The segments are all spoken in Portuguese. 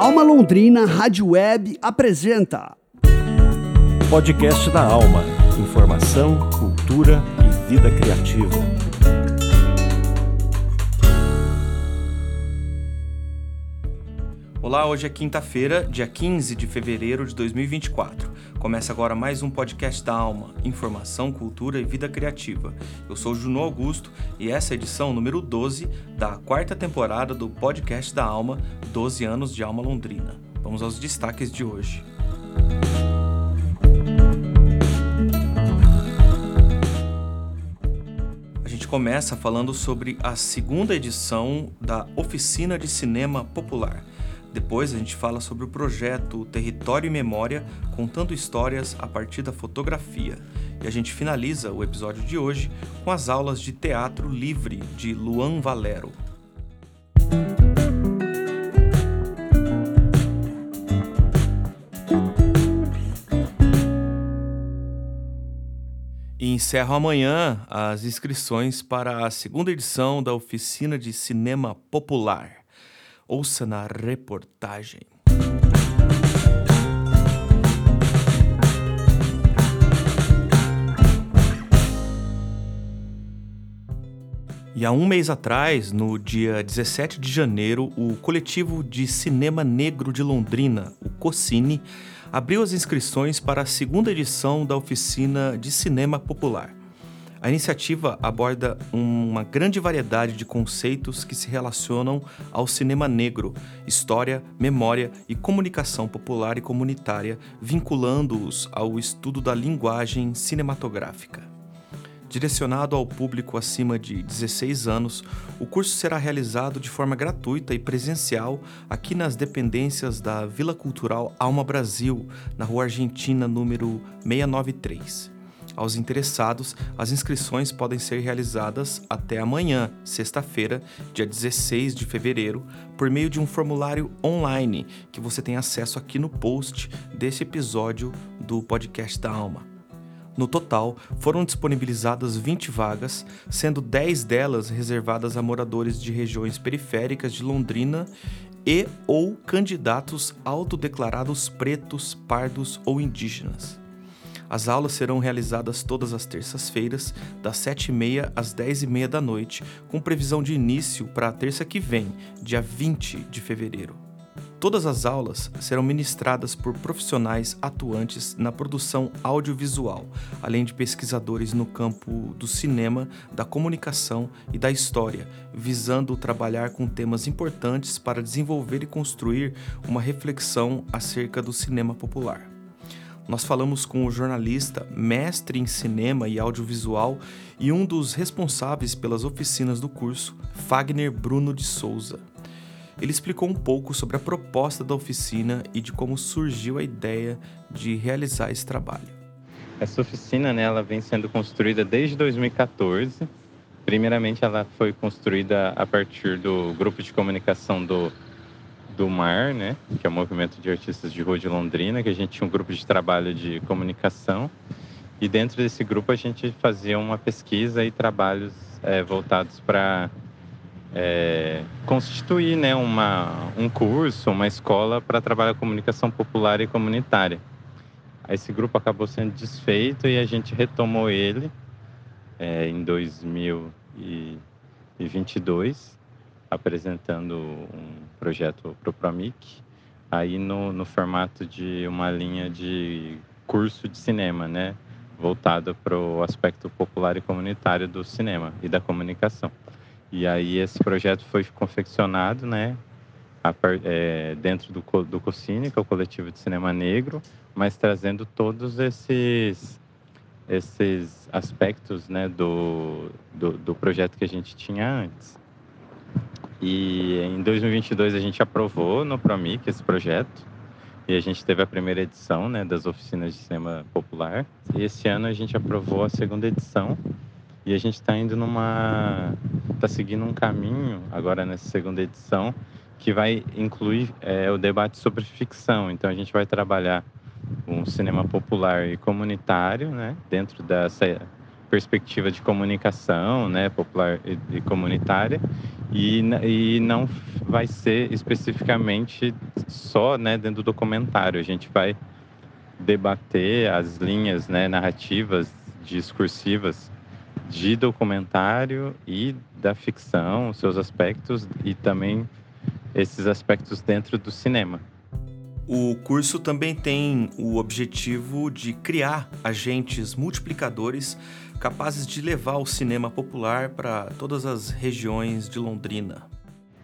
Alma Londrina Rádio Web apresenta Podcast da Alma. Informação, cultura e vida criativa. Olá, hoje é quinta-feira, dia 15 de fevereiro de 2024. Começa agora mais um podcast da Alma, informação, cultura e vida criativa. Eu sou Juno Augusto e essa é a edição número 12 da quarta temporada do podcast da Alma, 12 anos de Alma Londrina. Vamos aos destaques de hoje. A gente começa falando sobre a segunda edição da Oficina de Cinema Popular. Depois a gente fala sobre o projeto Território e Memória, contando histórias a partir da fotografia. E a gente finaliza o episódio de hoje com as aulas de teatro livre de Luan Valero. E encerro amanhã as inscrições para a segunda edição da Oficina de Cinema Popular. Ouça na reportagem. E há um mês atrás, no dia 17 de janeiro, o coletivo de cinema negro de Londrina, o Cocine, abriu as inscrições para a segunda edição da oficina de cinema popular. A iniciativa aborda uma grande variedade de conceitos que se relacionam ao cinema negro, história, memória e comunicação popular e comunitária, vinculando-os ao estudo da linguagem cinematográfica. Direcionado ao público acima de 16 anos, o curso será realizado de forma gratuita e presencial aqui nas dependências da Vila Cultural Alma Brasil, na Rua Argentina, número 693. Aos interessados, as inscrições podem ser realizadas até amanhã, sexta-feira, dia 16 de fevereiro, por meio de um formulário online que você tem acesso aqui no post desse episódio do podcast da Alma. No total, foram disponibilizadas 20 vagas, sendo 10 delas reservadas a moradores de regiões periféricas de Londrina e ou candidatos autodeclarados pretos, pardos ou indígenas. As aulas serão realizadas todas as terças-feiras, das 7h30 às 10h30 da noite, com previsão de início para a terça que vem, dia 20 de fevereiro. Todas as aulas serão ministradas por profissionais atuantes na produção audiovisual, além de pesquisadores no campo do cinema, da comunicação e da história, visando trabalhar com temas importantes para desenvolver e construir uma reflexão acerca do cinema popular nós falamos com o jornalista, mestre em cinema e audiovisual e um dos responsáveis pelas oficinas do curso, Fagner Bruno de Souza. Ele explicou um pouco sobre a proposta da oficina e de como surgiu a ideia de realizar esse trabalho. Essa oficina, né, ela vem sendo construída desde 2014. Primeiramente, ela foi construída a partir do grupo de comunicação do do MAR, né, que é o Movimento de Artistas de Rua de Londrina, que a gente tinha um grupo de trabalho de comunicação e dentro desse grupo a gente fazia uma pesquisa e trabalhos é, voltados para é, constituir né, uma, um curso, uma escola para trabalhar comunicação popular e comunitária. Esse grupo acabou sendo desfeito e a gente retomou ele é, em 2022 apresentando um projeto para o Promic, aí no, no formato de uma linha de curso de cinema, né? Voltado para o aspecto popular e comunitário do cinema e da comunicação. E aí esse projeto foi confeccionado, né? A, é, dentro do, do COCINE, que é o Coletivo de Cinema Negro, mas trazendo todos esses esses aspectos né, do, do, do projeto que a gente tinha antes. E em 2022 a gente aprovou no Promic esse projeto e a gente teve a primeira edição né, das oficinas de cinema popular. E esse ano a gente aprovou a segunda edição e a gente está indo numa. está seguindo um caminho agora nessa segunda edição que vai incluir é, o debate sobre ficção. Então a gente vai trabalhar um cinema popular e comunitário, né, dentro dessa perspectiva de comunicação, né, popular e, e comunitária, e, e não vai ser especificamente só, né, dentro do documentário. A gente vai debater as linhas, né, narrativas, discursivas de documentário e da ficção, seus aspectos e também esses aspectos dentro do cinema. O curso também tem o objetivo de criar agentes multiplicadores capazes de levar o cinema popular para todas as regiões de Londrina.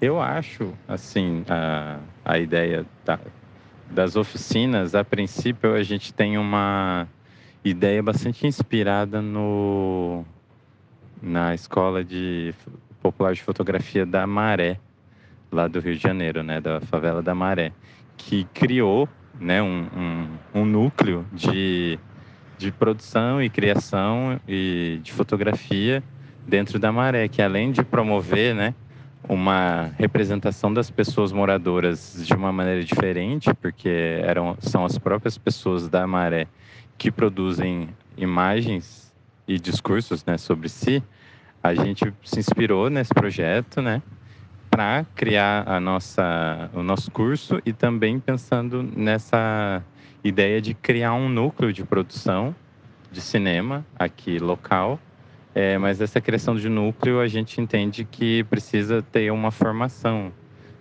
Eu acho, assim, a, a ideia da, das oficinas, a princípio a gente tem uma ideia bastante inspirada no, na Escola de Popular de Fotografia da Maré, lá do Rio de Janeiro, né, da favela da Maré que criou né, um, um, um núcleo de, de produção e criação e de fotografia dentro da Maré, que além de promover né, uma representação das pessoas moradoras de uma maneira diferente, porque eram, são as próprias pessoas da Maré que produzem imagens e discursos né, sobre si, a gente se inspirou nesse projeto, né? Para criar a nossa, o nosso curso e também pensando nessa ideia de criar um núcleo de produção de cinema aqui local. É, mas essa criação de núcleo a gente entende que precisa ter uma formação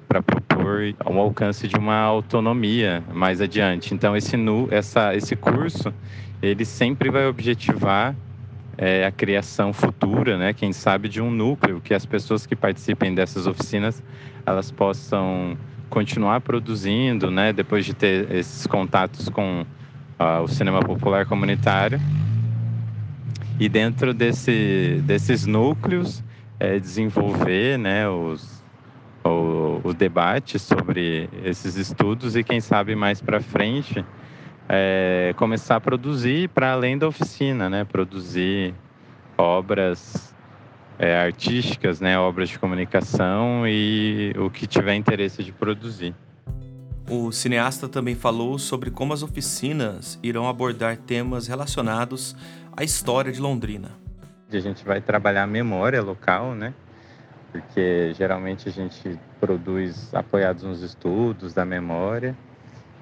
para propor um alcance de uma autonomia mais adiante. Então esse nu, essa, esse curso ele sempre vai objetivar é, a criação futura, né, quem sabe, de um núcleo que as pessoas que participem dessas oficinas elas possam continuar produzindo, né, depois de ter esses contatos com uh, o cinema popular comunitário. E dentro desse, desses núcleos, é, desenvolver né, os, o, o debate sobre esses estudos e, quem sabe, mais para frente, é, começar a produzir para além da oficina, né? Produzir obras é, artísticas, né? Obras de comunicação e o que tiver interesse de produzir. O cineasta também falou sobre como as oficinas irão abordar temas relacionados à história de Londrina. A gente vai trabalhar a memória local, né? Porque geralmente a gente produz apoiados nos estudos da memória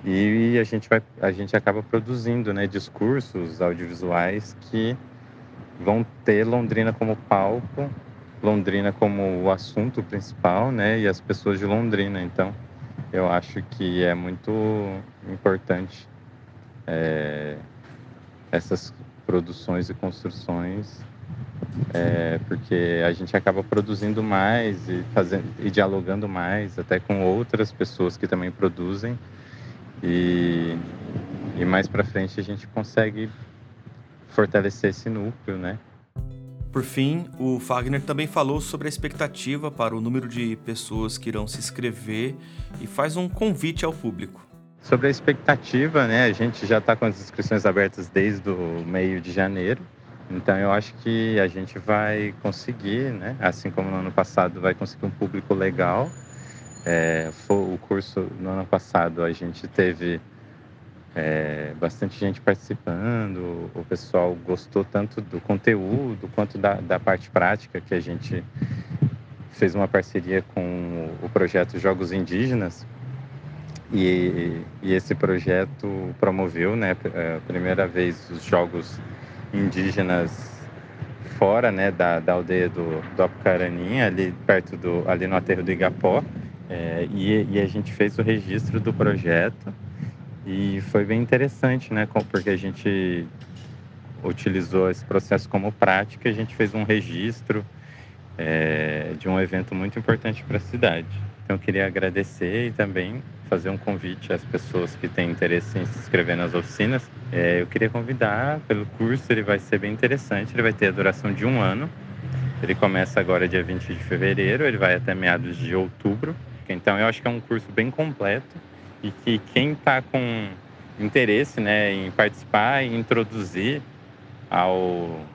e a gente, vai, a gente acaba produzindo né, discursos audiovisuais que vão ter Londrina como palco, Londrina como o assunto principal, né, e as pessoas de Londrina. Então, eu acho que é muito importante é, essas produções e construções, é, porque a gente acaba produzindo mais e, fazendo, e dialogando mais, até com outras pessoas que também produzem e, e mais para frente a gente consegue fortalecer esse núcleo, né? Por fim, o Fagner também falou sobre a expectativa para o número de pessoas que irão se inscrever e faz um convite ao público. Sobre a expectativa, né, a gente já está com as inscrições abertas desde o meio de janeiro, então eu acho que a gente vai conseguir, né, assim como no ano passado, vai conseguir um público legal é, o curso no ano passado a gente teve é, bastante gente participando, o pessoal gostou tanto do conteúdo quanto da, da parte prática que a gente fez uma parceria com o projeto Jogos Indígenas e, e esse projeto promoveu, né, é, a primeira vez os jogos indígenas fora, né, da, da aldeia do, do Apucaraninha, ali perto do, ali no aterro do Igapó. É, e, e, a gente fez o registro do projeto e foi bem interessante, né? Porque a gente utilizou esse processo como prática, a gente fez um registro é, de um evento muito importante para a cidade. Então, eu queria agradecer e também fazer um convite às pessoas que têm interesse em se inscrever nas oficinas. É, eu queria convidar pelo curso, ele vai ser bem interessante, ele vai ter a duração de um ano. Ele começa agora dia 20 de fevereiro, ele vai até meados de outubro. Então, eu acho que é um curso bem completo e que quem está com interesse né, em participar e introduzir ao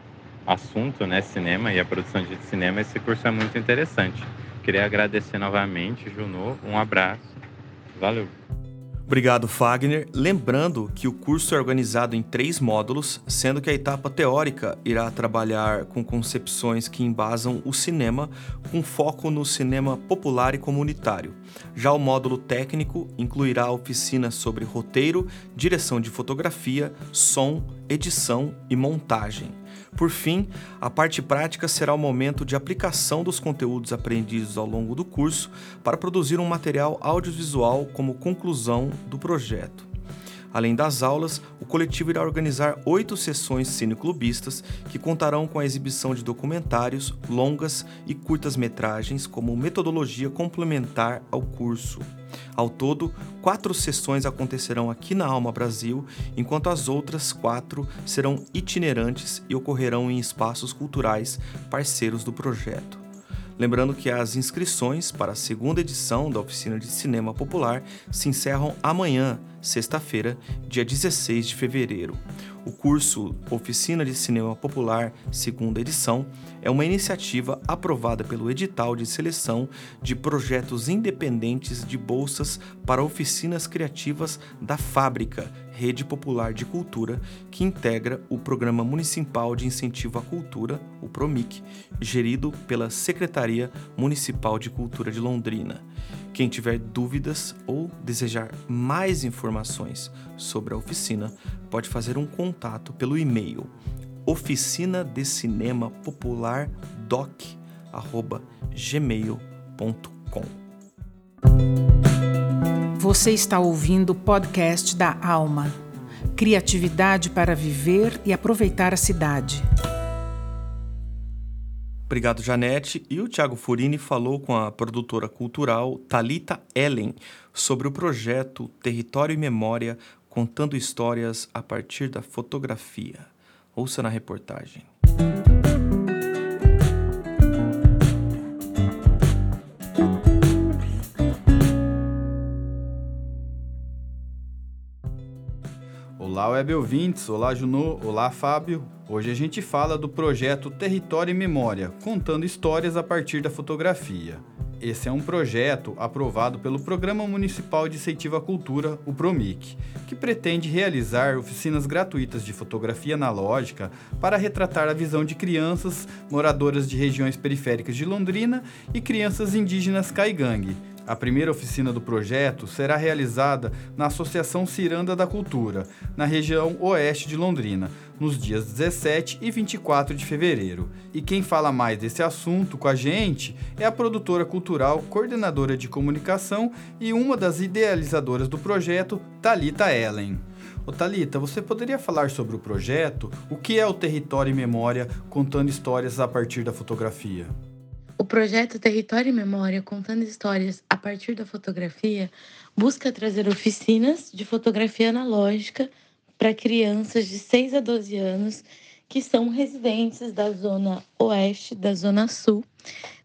assunto, né, cinema e a produção de cinema, esse curso é muito interessante. Queria agradecer novamente, Junô, um abraço, valeu. Obrigado, Fagner. Lembrando que o curso é organizado em três módulos, sendo que a etapa teórica irá trabalhar com concepções que embasam o cinema, com foco no cinema popular e comunitário. Já o módulo técnico incluirá oficinas sobre roteiro, direção de fotografia, som, edição e montagem. Por fim, a parte prática será o momento de aplicação dos conteúdos aprendidos ao longo do curso para produzir um material audiovisual como conclusão do projeto. Além das aulas, o coletivo irá organizar oito sessões cineclubistas que contarão com a exibição de documentários, longas e curtas-metragens como metodologia complementar ao curso. Ao todo, quatro sessões acontecerão aqui na Alma Brasil, enquanto as outras quatro serão itinerantes e ocorrerão em espaços culturais parceiros do projeto. Lembrando que as inscrições para a segunda edição da Oficina de Cinema Popular se encerram amanhã, sexta-feira, dia 16 de fevereiro. O curso Oficina de Cinema Popular, segunda edição, é uma iniciativa aprovada pelo edital de seleção de projetos independentes de bolsas para oficinas criativas da Fábrica, Rede Popular de Cultura, que integra o Programa Municipal de Incentivo à Cultura, o PROMIC, gerido pela Secretaria Municipal de Cultura de Londrina. Quem tiver dúvidas ou desejar mais informações sobre a oficina, pode fazer um contato pelo e-mail oficina de cinema popular doc@gmail.com. Você está ouvindo o podcast da Alma. Criatividade para viver e aproveitar a cidade. Obrigado, Janete. E o Tiago Furini falou com a produtora cultural Talita Ellen sobre o projeto Território e Memória, contando histórias a partir da fotografia. Ouça na reportagem. Olá, web ouvintes. Olá, Junô. Olá, Fábio. Hoje a gente fala do projeto Território e Memória, contando histórias a partir da fotografia. Esse é um projeto aprovado pelo Programa Municipal de Incentivo à Cultura, o PROMIC, que pretende realizar oficinas gratuitas de fotografia analógica para retratar a visão de crianças moradoras de regiões periféricas de Londrina e crianças indígenas caigangue, a primeira oficina do projeto será realizada na Associação Ciranda da Cultura, na região oeste de Londrina, nos dias 17 e 24 de fevereiro. E quem fala mais desse assunto com a gente é a produtora cultural, coordenadora de comunicação e uma das idealizadoras do projeto, Talita Ellen. Ô Talita, você poderia falar sobre o projeto? O que é o Território e Memória contando histórias a partir da fotografia? O projeto Território e Memória, contando histórias a partir da fotografia, busca trazer oficinas de fotografia analógica para crianças de 6 a 12 anos que são residentes da zona oeste, da zona sul,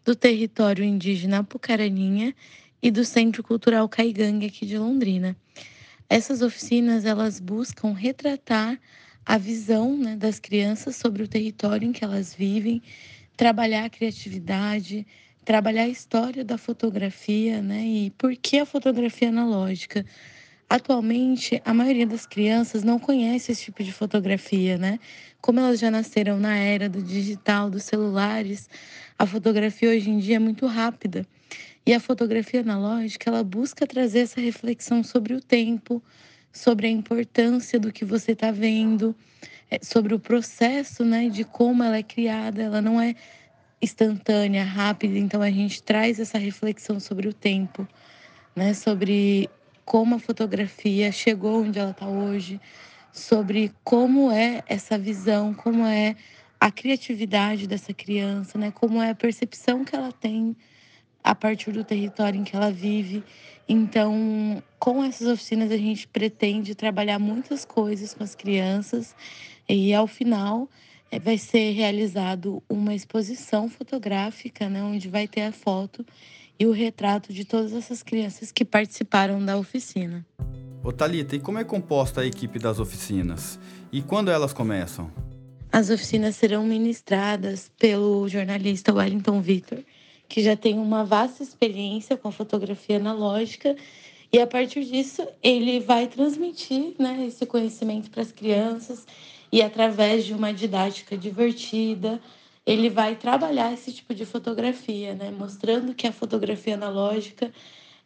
do território indígena Apucaraninha e do Centro Cultural Caigangue aqui de Londrina. Essas oficinas elas buscam retratar a visão né, das crianças sobre o território em que elas vivem, trabalhar a criatividade, trabalhar a história da fotografia, né? E por que a fotografia analógica? Atualmente, a maioria das crianças não conhece esse tipo de fotografia, né? Como elas já nasceram na era do digital, dos celulares, a fotografia hoje em dia é muito rápida. E a fotografia analógica, ela busca trazer essa reflexão sobre o tempo, sobre a importância do que você está vendo, sobre o processo, né, de como ela é criada. Ela não é instantânea, rápida. Então a gente traz essa reflexão sobre o tempo, né, sobre como a fotografia chegou onde ela está hoje, sobre como é essa visão, como é a criatividade dessa criança, né, como é a percepção que ela tem a partir do território em que ela vive. Então, com essas oficinas, a gente pretende trabalhar muitas coisas com as crianças e, ao final, eh, vai ser realizado uma exposição fotográfica, né, onde vai ter a foto e o retrato de todas essas crianças que participaram da oficina. Ô Thalita, e como é composta a equipe das oficinas? E quando elas começam? As oficinas serão ministradas pelo jornalista Wellington Victor, que já tem uma vasta experiência com a fotografia analógica. E a partir disso, ele vai transmitir né, esse conhecimento para as crianças. E através de uma didática divertida, ele vai trabalhar esse tipo de fotografia, né, mostrando que a fotografia analógica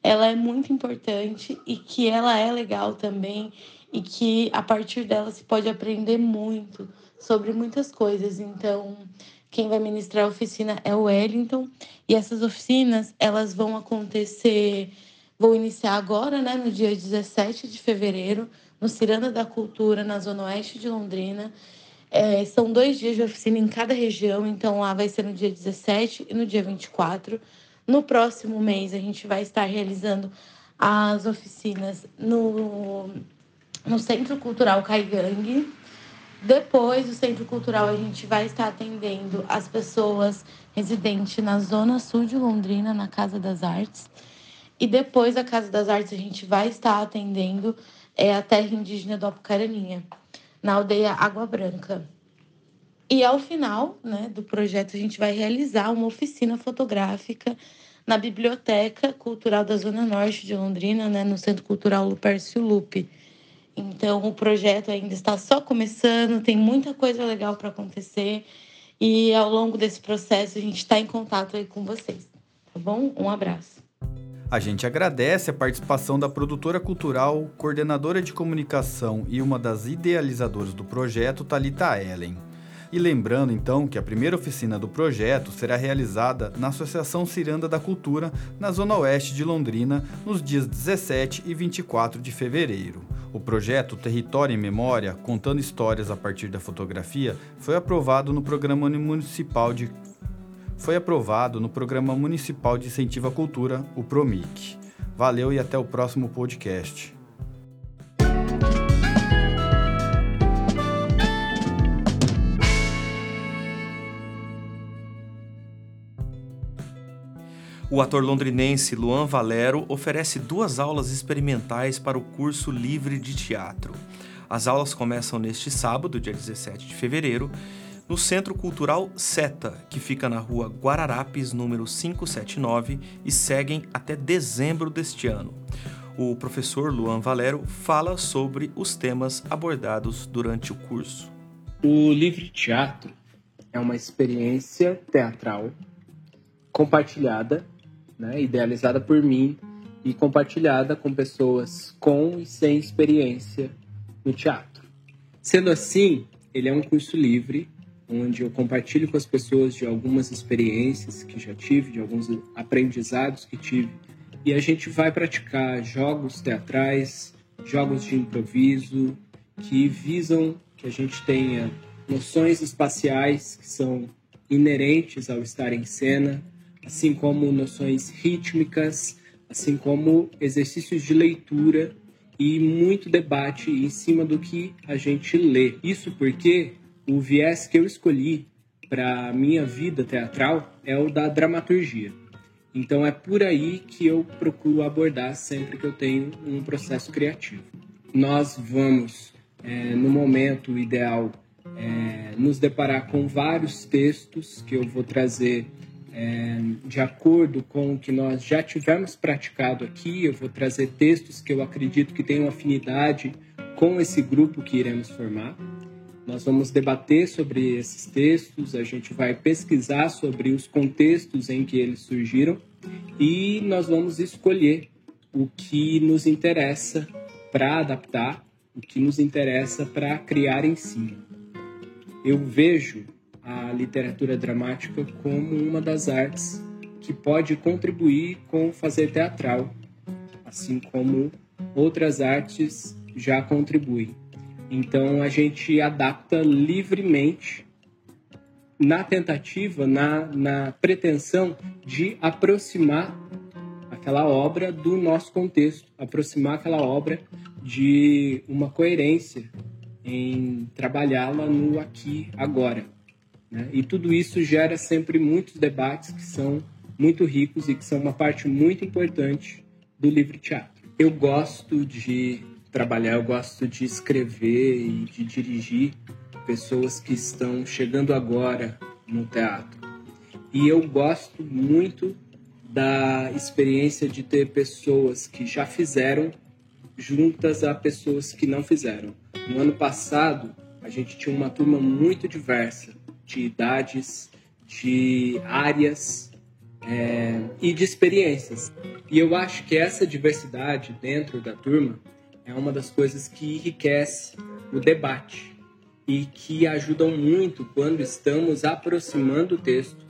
ela é muito importante e que ela é legal também. E que a partir dela se pode aprender muito sobre muitas coisas. Então, quem vai ministrar a oficina é o Wellington e essas oficinas elas vão acontecer Vou iniciar agora, né, no dia 17 de fevereiro, no Ciranda da Cultura, na Zona Oeste de Londrina. É, são dois dias de oficina em cada região, então lá vai ser no dia 17 e no dia 24. No próximo mês, a gente vai estar realizando as oficinas no, no Centro Cultural Caigangue. Depois do Centro Cultural, a gente vai estar atendendo as pessoas residentes na Zona Sul de Londrina, na Casa das Artes. E depois a Casa das Artes a gente vai estar atendendo é, a terra indígena do Apucaraninha, na aldeia Água Branca. E ao final né, do projeto, a gente vai realizar uma oficina fotográfica na Biblioteca Cultural da Zona Norte de Londrina, né, no Centro Cultural Lupercio Lupe. Então, o projeto ainda está só começando, tem muita coisa legal para acontecer. E ao longo desse processo, a gente está em contato aí com vocês. Tá bom? Um abraço. A gente agradece a participação da produtora cultural, coordenadora de comunicação e uma das idealizadoras do projeto, Talita Ellen. E lembrando então que a primeira oficina do projeto será realizada na Associação Ciranda da Cultura, na Zona Oeste de Londrina, nos dias 17 e 24 de fevereiro. O projeto Território em Memória, contando histórias a partir da fotografia, foi aprovado no Programa Municipal de foi aprovado no Programa Municipal de Incentivo à Cultura, o PROMIC. Valeu e até o próximo podcast. O ator londrinense Luan Valero oferece duas aulas experimentais para o curso livre de teatro. As aulas começam neste sábado, dia 17 de fevereiro, no Centro Cultural SETA, que fica na rua Guararapes, número 579, e seguem até dezembro deste ano. O professor Luan Valero fala sobre os temas abordados durante o curso. O livre teatro é uma experiência teatral compartilhada, né, idealizada por mim e compartilhada com pessoas com e sem experiência no teatro. Sendo assim, ele é um curso livre onde eu compartilho com as pessoas de algumas experiências que já tive, de alguns aprendizados que tive, e a gente vai praticar jogos teatrais, jogos de improviso que visam que a gente tenha noções espaciais que são inerentes ao estar em cena, assim como noções rítmicas, assim como exercícios de leitura e muito debate em cima do que a gente lê. Isso porque o viés que eu escolhi para minha vida teatral é o da dramaturgia. Então é por aí que eu procuro abordar sempre que eu tenho um processo criativo. Nós vamos, é, no momento ideal, é, nos deparar com vários textos que eu vou trazer é, de acordo com o que nós já tivemos praticado aqui. Eu vou trazer textos que eu acredito que tenham afinidade com esse grupo que iremos formar. Nós vamos debater sobre esses textos, a gente vai pesquisar sobre os contextos em que eles surgiram e nós vamos escolher o que nos interessa para adaptar, o que nos interessa para criar em cima. Eu vejo a literatura dramática como uma das artes que pode contribuir com o fazer teatral, assim como outras artes já contribuem. Então a gente adapta livremente na tentativa, na, na pretensão de aproximar aquela obra do nosso contexto, aproximar aquela obra de uma coerência em trabalhá-la no aqui, agora. Né? E tudo isso gera sempre muitos debates que são muito ricos e que são uma parte muito importante do livre teatro. Eu gosto de trabalhar, eu gosto de escrever e de dirigir pessoas que estão chegando agora no teatro. E eu gosto muito da experiência de ter pessoas que já fizeram juntas a pessoas que não fizeram. No ano passado, a gente tinha uma turma muito diversa de idades, de áreas é, e de experiências. E eu acho que essa diversidade dentro da turma é uma das coisas que enriquece o debate e que ajudam muito quando estamos aproximando o texto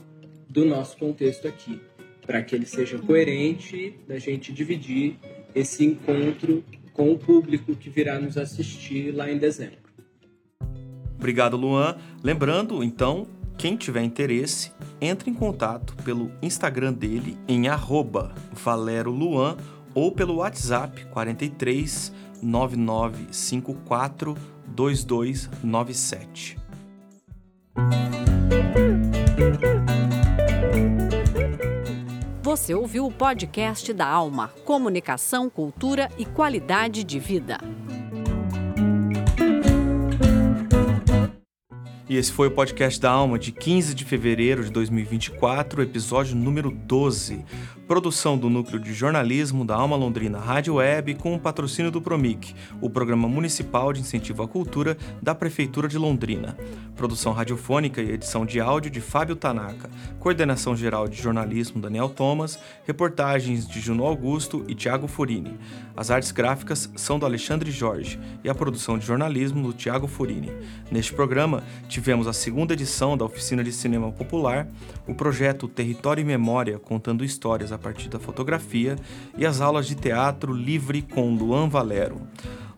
do nosso contexto aqui, para que ele seja coerente da gente dividir esse encontro com o público que virá nos assistir lá em dezembro. Obrigado, Luan. Lembrando, então, quem tiver interesse, entre em contato pelo Instagram dele em valeroluan ou pelo WhatsApp 43 9954 2297. Você ouviu o podcast da Alma, Comunicação, Cultura e Qualidade de Vida. E esse foi o podcast da Alma de 15 de fevereiro de 2024, episódio número 12. Produção do Núcleo de Jornalismo da Alma Londrina Rádio Web com o patrocínio do Promic, o Programa Municipal de Incentivo à Cultura da Prefeitura de Londrina. Produção radiofônica e edição de áudio de Fábio Tanaka. Coordenação geral de jornalismo Daniel Thomas. Reportagens de Juno Augusto e Tiago Furini. As artes gráficas são do Alexandre Jorge e a produção de jornalismo do Tiago Furini. Neste programa, tivemos a segunda edição da Oficina de Cinema Popular, o projeto Território e Memória contando histórias a partir da fotografia e as aulas de teatro livre com Luan Valero.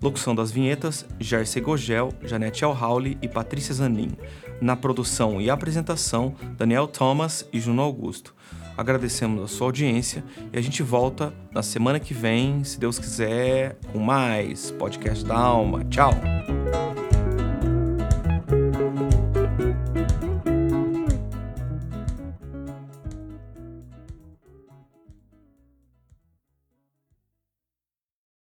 Locução das vinhetas, Jarce Gogel, Janete Alhauli e Patrícia Zanin. Na produção e apresentação, Daniel Thomas e Juno Augusto. Agradecemos a sua audiência e a gente volta na semana que vem, se Deus quiser, com mais podcast da Alma. Tchau!